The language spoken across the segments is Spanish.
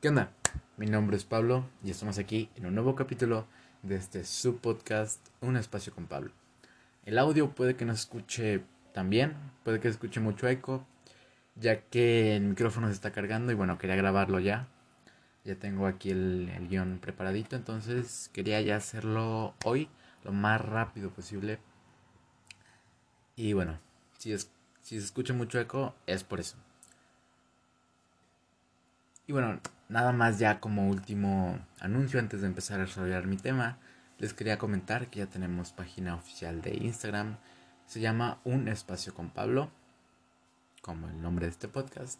¿Qué onda? Mi nombre es Pablo y estamos aquí en un nuevo capítulo de este subpodcast Un espacio con Pablo. El audio puede que no se escuche tan bien, puede que se escuche mucho eco, ya que el micrófono se está cargando y bueno, quería grabarlo ya. Ya tengo aquí el, el guion preparadito, entonces quería ya hacerlo hoy lo más rápido posible. Y bueno, si, es, si se escucha mucho eco es por eso. Y bueno, nada más ya como último anuncio antes de empezar a desarrollar mi tema, les quería comentar que ya tenemos página oficial de Instagram. Se llama Un Espacio con Pablo, como el nombre de este podcast.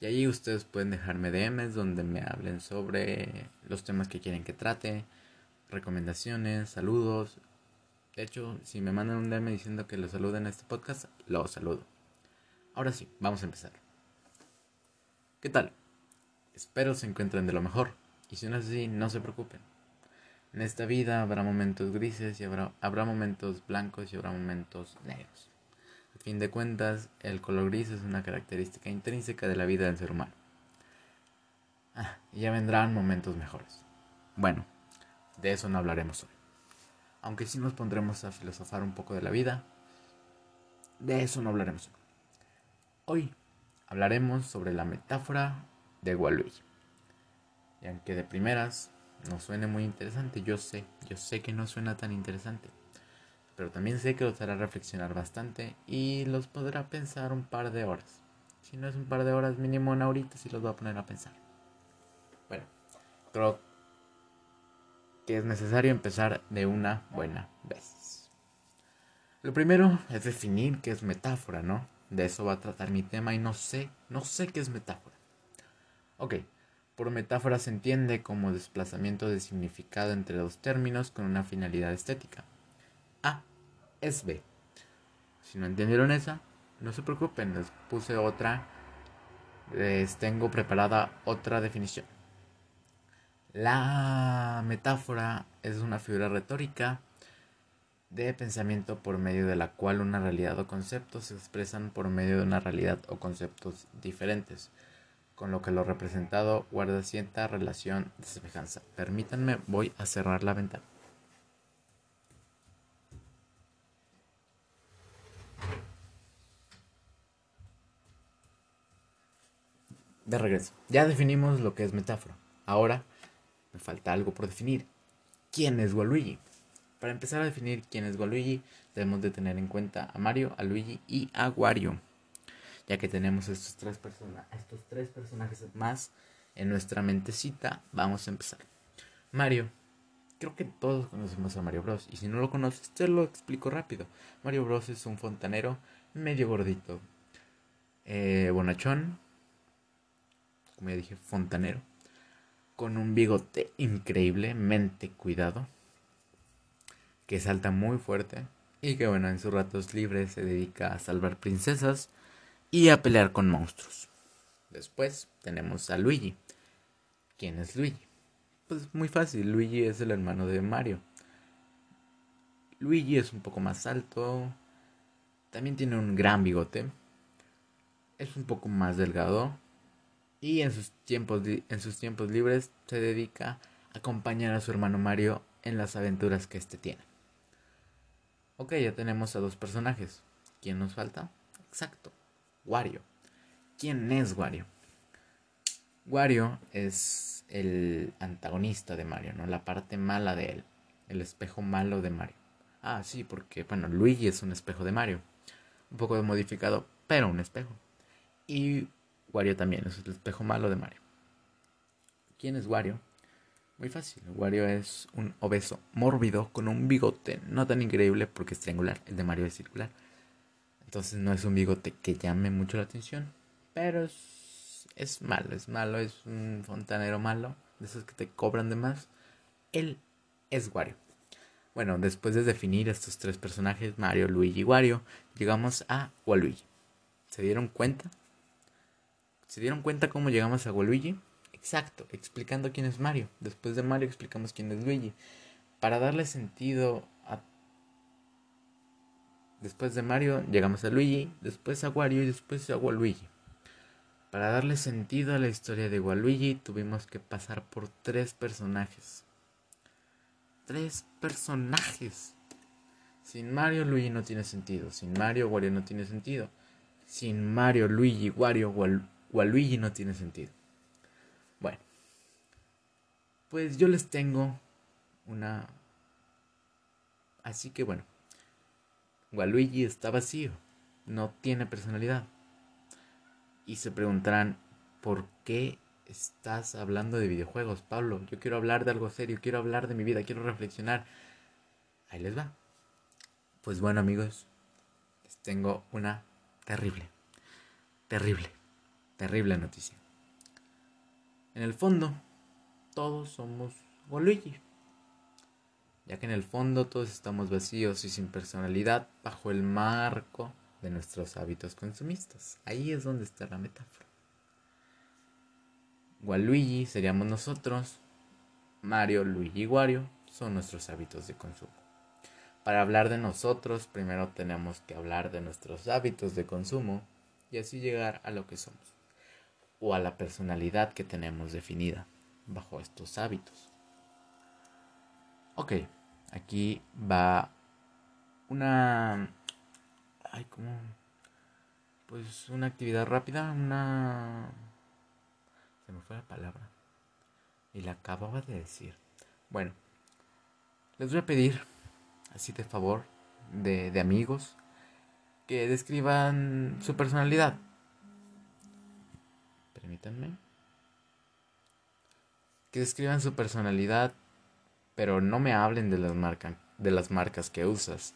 Y ahí ustedes pueden dejarme DMs donde me hablen sobre los temas que quieren que trate, recomendaciones, saludos. De hecho, si me mandan un DM diciendo que lo saluden a este podcast, lo saludo. Ahora sí, vamos a empezar. ¿Qué tal? Espero se encuentren de lo mejor, y si no es así, no se preocupen. En esta vida habrá momentos grises y habrá, habrá momentos blancos y habrá momentos negros. A fin de cuentas, el color gris es una característica intrínseca de la vida del ser humano. Ah, y ya vendrán momentos mejores. Bueno, de eso no hablaremos hoy. Aunque sí nos pondremos a filosofar un poco de la vida, de eso no hablaremos hoy. Hoy hablaremos sobre la metáfora de Waluigi. Y aunque de primeras no suene muy interesante, yo sé, yo sé que no suena tan interesante. Pero también sé que los hará reflexionar bastante y los podrá pensar un par de horas. Si no es un par de horas, mínimo una horita si los va a poner a pensar. Bueno, creo que es necesario empezar de una buena vez. Lo primero es definir qué es metáfora, ¿no? De eso va a tratar mi tema y no sé, no sé qué es metáfora. Ok, por metáfora se entiende como desplazamiento de significado entre dos términos con una finalidad estética. A es B. Si no entendieron esa, no se preocupen, les puse otra, les tengo preparada otra definición. La metáfora es una figura retórica de pensamiento por medio de la cual una realidad o conceptos se expresan por medio de una realidad o conceptos diferentes con lo que lo representado guarda cierta relación de semejanza. Permítanme, voy a cerrar la ventana. De regreso. Ya definimos lo que es metáfora. Ahora me falta algo por definir. ¿Quién es Waluigi? Para empezar a definir quién es Waluigi, debemos de tener en cuenta a Mario, a Luigi y a Wario ya que tenemos estos tres, estos tres personajes más en nuestra mentecita, vamos a empezar. Mario. Creo que todos conocemos a Mario Bros. Y si no lo conoces, te lo explico rápido. Mario Bros es un fontanero medio gordito. Eh, bonachón. Como ya dije, fontanero. Con un bigote increíblemente cuidado. Que salta muy fuerte. Y que bueno, en sus ratos libres se dedica a salvar princesas y a pelear con monstruos. Después tenemos a Luigi. ¿Quién es Luigi? Pues muy fácil, Luigi es el hermano de Mario. Luigi es un poco más alto, también tiene un gran bigote, es un poco más delgado y en sus tiempos, en sus tiempos libres se dedica a acompañar a su hermano Mario en las aventuras que éste tiene. Ok, ya tenemos a dos personajes. ¿Quién nos falta? Exacto, Wario. ¿Quién es Wario? Wario es el antagonista de Mario, ¿no? La parte mala de él. El espejo malo de Mario. Ah, sí, porque, bueno, Luigi es un espejo de Mario. Un poco modificado, pero un espejo. Y Wario también es el espejo malo de Mario. ¿Quién es Wario? Muy fácil. Wario es un obeso mórbido con un bigote no tan increíble porque es triangular. El de Mario es circular. Entonces no es un bigote que llame mucho la atención. Pero es, malo, es malo, es un fontanero malo. De esos que te cobran de más. Él es Wario. Bueno, después de definir estos tres personajes, Mario, Luigi y Wario, llegamos a Waluigi. ¿Se dieron cuenta? ¿Se dieron cuenta cómo llegamos a Waluigi? Exacto, explicando quién es Mario. Después de Mario explicamos quién es Luigi. Para darle sentido Después de Mario llegamos a Luigi, después a Wario y después a Waluigi. Para darle sentido a la historia de Waluigi tuvimos que pasar por tres personajes. Tres personajes. Sin Mario, Luigi no tiene sentido. Sin Mario, Wario no tiene sentido. Sin Mario, Luigi, Wario, Waluigi no tiene sentido. Bueno. Pues yo les tengo una... Así que bueno. Waluigi está vacío. No tiene personalidad. Y se preguntarán, ¿por qué estás hablando de videojuegos, Pablo? Yo quiero hablar de algo serio, quiero hablar de mi vida, quiero reflexionar. Ahí les va. Pues bueno amigos, les tengo una terrible, terrible, terrible noticia. En el fondo, todos somos Waluigi. Ya que en el fondo todos estamos vacíos y sin personalidad bajo el marco de nuestros hábitos consumistas. Ahí es donde está la metáfora. Waluigi seríamos nosotros, Mario, Luigi y Wario son nuestros hábitos de consumo. Para hablar de nosotros, primero tenemos que hablar de nuestros hábitos de consumo y así llegar a lo que somos o a la personalidad que tenemos definida bajo estos hábitos. Ok, aquí va una Ay, como. Pues una actividad rápida, una. Se me fue la palabra. Y la acababa de decir. Bueno, les voy a pedir, así de favor, de, de amigos, que describan su personalidad. Permítanme. Que describan su personalidad, pero no me hablen de las, marcas de las marcas que usas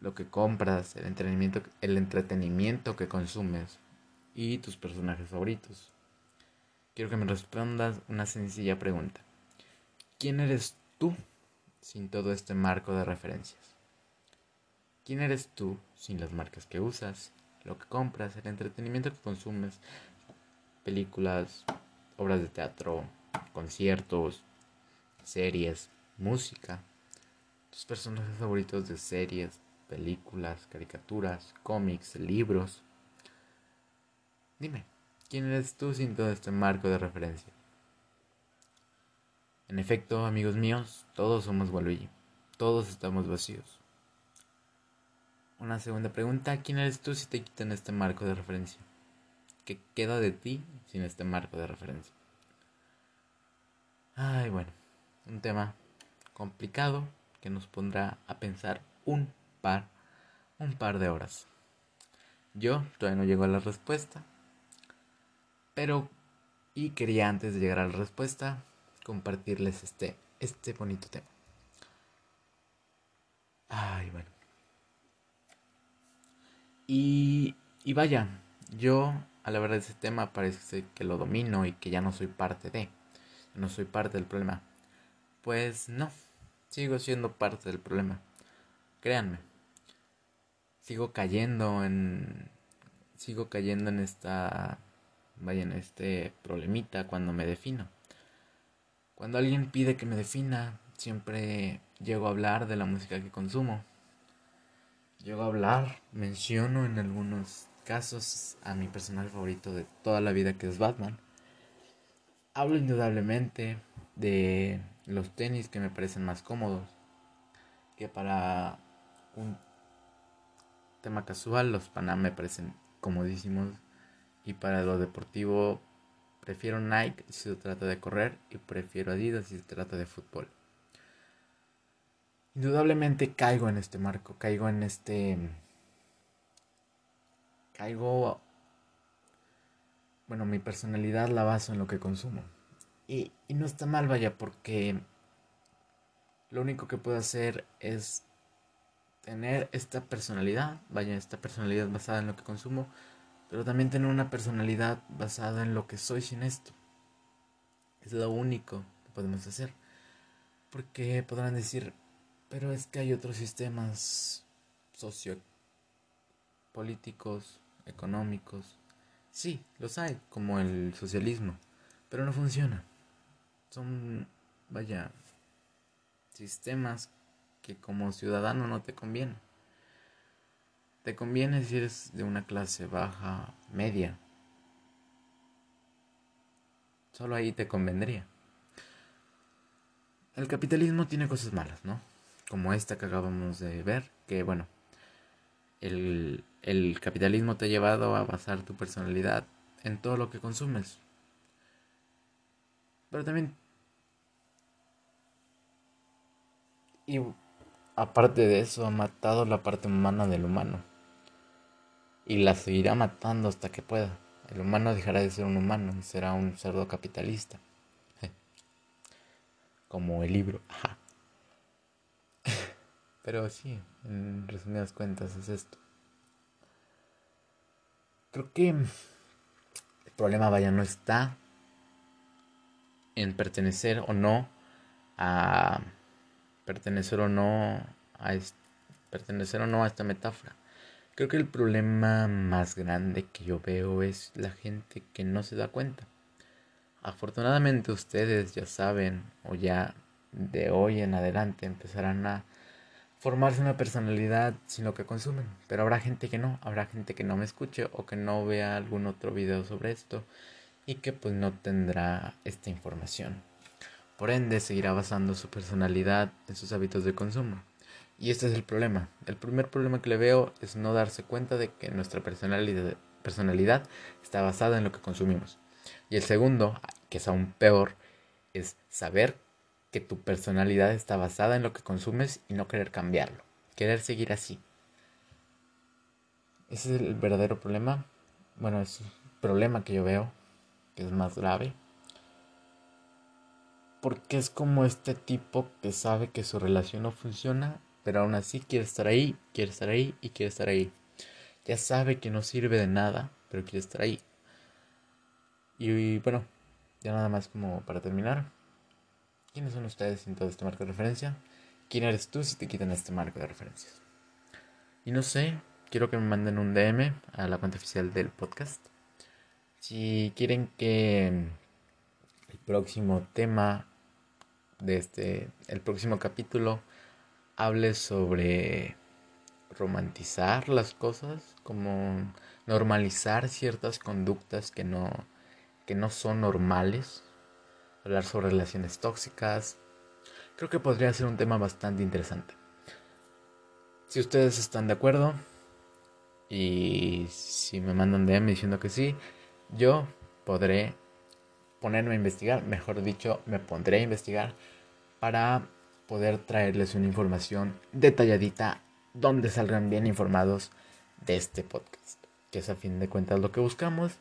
lo que compras, el entretenimiento, el entretenimiento que consumes y tus personajes favoritos. Quiero que me respondas una sencilla pregunta. ¿Quién eres tú sin todo este marco de referencias? ¿Quién eres tú sin las marcas que usas, lo que compras, el entretenimiento que consumes, películas, obras de teatro, conciertos, series, música, tus personajes favoritos de series, películas, caricaturas, cómics, libros. Dime, ¿quién eres tú sin todo este marco de referencia? En efecto, amigos míos, todos somos Waluigi. Todos estamos vacíos. Una segunda pregunta, ¿quién eres tú si te quitan este marco de referencia? ¿Qué queda de ti sin este marco de referencia? Ay, bueno, un tema complicado que nos pondrá a pensar un par, un par de horas. Yo todavía no llego a la respuesta, pero y quería antes de llegar a la respuesta compartirles este, este bonito tema. Ay, bueno. Y, y vaya, yo a la verdad ese tema parece que lo domino y que ya no soy parte de, no soy parte del problema. Pues no, sigo siendo parte del problema. Créanme, sigo cayendo en sigo cayendo en esta vaya en este problemita cuando me defino. Cuando alguien pide que me defina, siempre llego a hablar de la música que consumo. Llego a hablar, menciono en algunos casos a mi personaje favorito de toda la vida que es Batman. Hablo indudablemente de los tenis que me parecen más cómodos que para un tema casual, los Panam me parecen comodísimos. Y para lo deportivo, prefiero Nike si se trata de correr y prefiero Adidas si se trata de fútbol. Indudablemente caigo en este marco, caigo en este... Caigo... Bueno, mi personalidad la baso en lo que consumo. Y, y no está mal, vaya, porque lo único que puedo hacer es tener esta personalidad, vaya, esta personalidad basada en lo que consumo, pero también tener una personalidad basada en lo que soy sin esto. Es lo único que podemos hacer. Porque podrán decir, pero es que hay otros sistemas sociopolíticos, económicos. Sí, los hay, como el socialismo, pero no funciona. Son, vaya, sistemas que como ciudadano no te conviene. te conviene si eres de una clase baja, media. Solo ahí te convendría. El capitalismo tiene cosas malas, ¿no? Como esta que acabamos de ver, que bueno, el, el capitalismo te ha llevado a basar tu personalidad en todo lo que consumes. Pero también... Y aparte de eso, ha matado la parte humana del humano. Y la seguirá matando hasta que pueda. El humano dejará de ser un humano y será un cerdo capitalista como el libro. Pero sí, en resumidas cuentas es esto. Creo que el problema vaya no está en pertenecer o no a pertenecer o no a pertenecer o no a esta metáfora. Creo que el problema más grande que yo veo es la gente que no se da cuenta. Afortunadamente ustedes ya saben o ya de hoy en adelante empezarán a formarse una personalidad sin lo que consumen. Pero habrá gente que no, habrá gente que no me escuche o que no vea algún otro video sobre esto y que pues no tendrá esta información. Por ende seguirá basando su personalidad en sus hábitos de consumo. Y este es el problema. El primer problema que le veo es no darse cuenta de que nuestra personalidad, personalidad está basada en lo que consumimos. Y el segundo, que es aún peor, es saber que tu personalidad está basada en lo que consumes y no querer cambiarlo, querer seguir así. Ese es el verdadero problema. Bueno, es un problema que yo veo, que es más grave. Porque es como este tipo que sabe que su relación no funciona, pero aún así quiere estar ahí, quiere estar ahí y quiere estar ahí. Ya sabe que no sirve de nada, pero quiere estar ahí. Y bueno, ya nada más como para terminar. ¿Quiénes son ustedes sin todo este marco de referencia? ¿Quién eres tú si te quitan este marco de referencias? Y no sé, quiero que me manden un DM a la cuenta oficial del podcast. Si quieren que el próximo tema de este, el próximo capítulo hable sobre romantizar las cosas, como normalizar ciertas conductas que no que no son normales, hablar sobre relaciones tóxicas, creo que podría ser un tema bastante interesante. Si ustedes están de acuerdo y si me mandan DM diciendo que sí, yo podré ponerme a investigar, mejor dicho, me pondré a investigar para poder traerles una información detalladita donde salgan bien informados de este podcast, que es a fin de cuentas lo que buscamos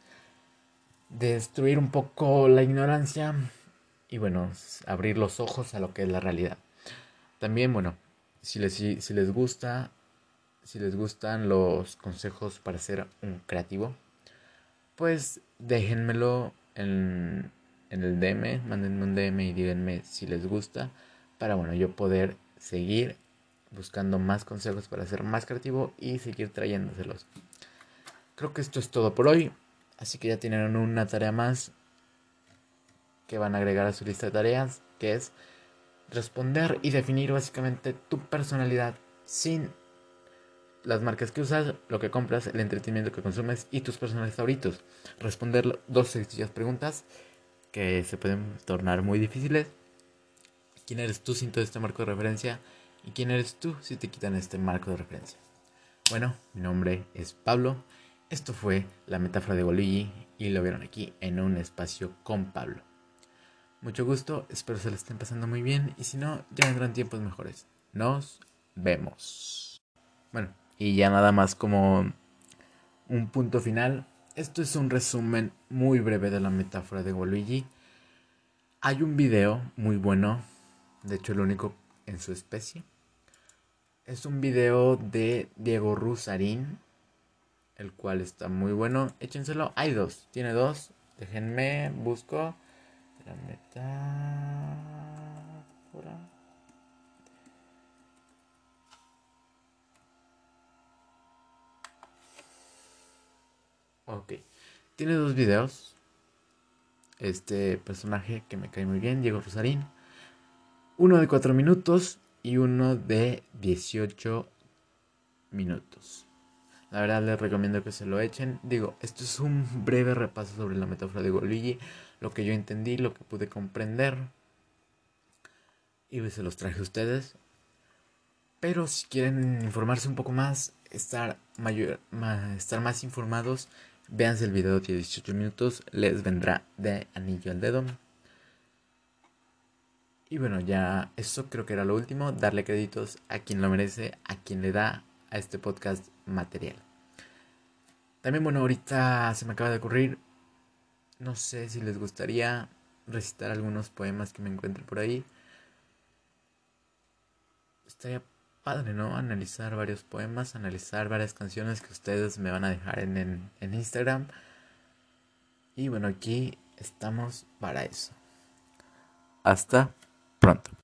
destruir un poco la ignorancia y bueno, abrir los ojos a lo que es la realidad. También, bueno, si les, si les gusta, si les gustan los consejos para ser un creativo, pues déjenmelo en, el DM, mándenme un DM y díganme si les gusta, para bueno, yo poder seguir buscando más consejos para ser más creativo y seguir trayéndoselos. Creo que esto es todo por hoy. Así que ya tienen una tarea más que van a agregar a su lista de tareas, que es responder y definir básicamente tu personalidad sin las marcas que usas, lo que compras, el entretenimiento que consumes y tus personajes favoritos. Responder dos sencillas preguntas que se pueden tornar muy difíciles. ¿Quién eres tú sin todo este marco de referencia? ¿Y quién eres tú si te quitan este marco de referencia? Bueno, mi nombre es Pablo esto fue la metáfora de Goligi y lo vieron aquí en un espacio con Pablo. Mucho gusto, espero se lo estén pasando muy bien y si no, ya vendrán tiempos mejores. Nos vemos. Bueno, y ya nada más como un punto final. Esto es un resumen muy breve de la metáfora de Goligi. Hay un video muy bueno, de hecho el único en su especie. Es un video de Diego Rusarín, el cual está muy bueno. Échenselo. Hay dos. Tiene dos. Déjenme, busco. La metáfora. Ok. Tiene dos videos. Este personaje que me cae muy bien, Diego Rosarín. Uno de 4 minutos y uno de 18 minutos. La verdad les recomiendo que se lo echen. Digo, esto es un breve repaso sobre la metáfora de Goligi, lo que yo entendí, lo que pude comprender. Y se los traje a ustedes. Pero si quieren informarse un poco más, estar, mayor, estar más informados, véanse el video de 18 minutos, les vendrá de anillo al dedo. Y bueno, ya eso creo que era lo último, darle créditos a quien lo merece, a quien le da a este podcast material. También bueno, ahorita se me acaba de ocurrir, no sé si les gustaría recitar algunos poemas que me encuentre por ahí. Estaría padre, ¿no? Analizar varios poemas, analizar varias canciones que ustedes me van a dejar en, en Instagram. Y bueno, aquí estamos para eso. Hasta pronto.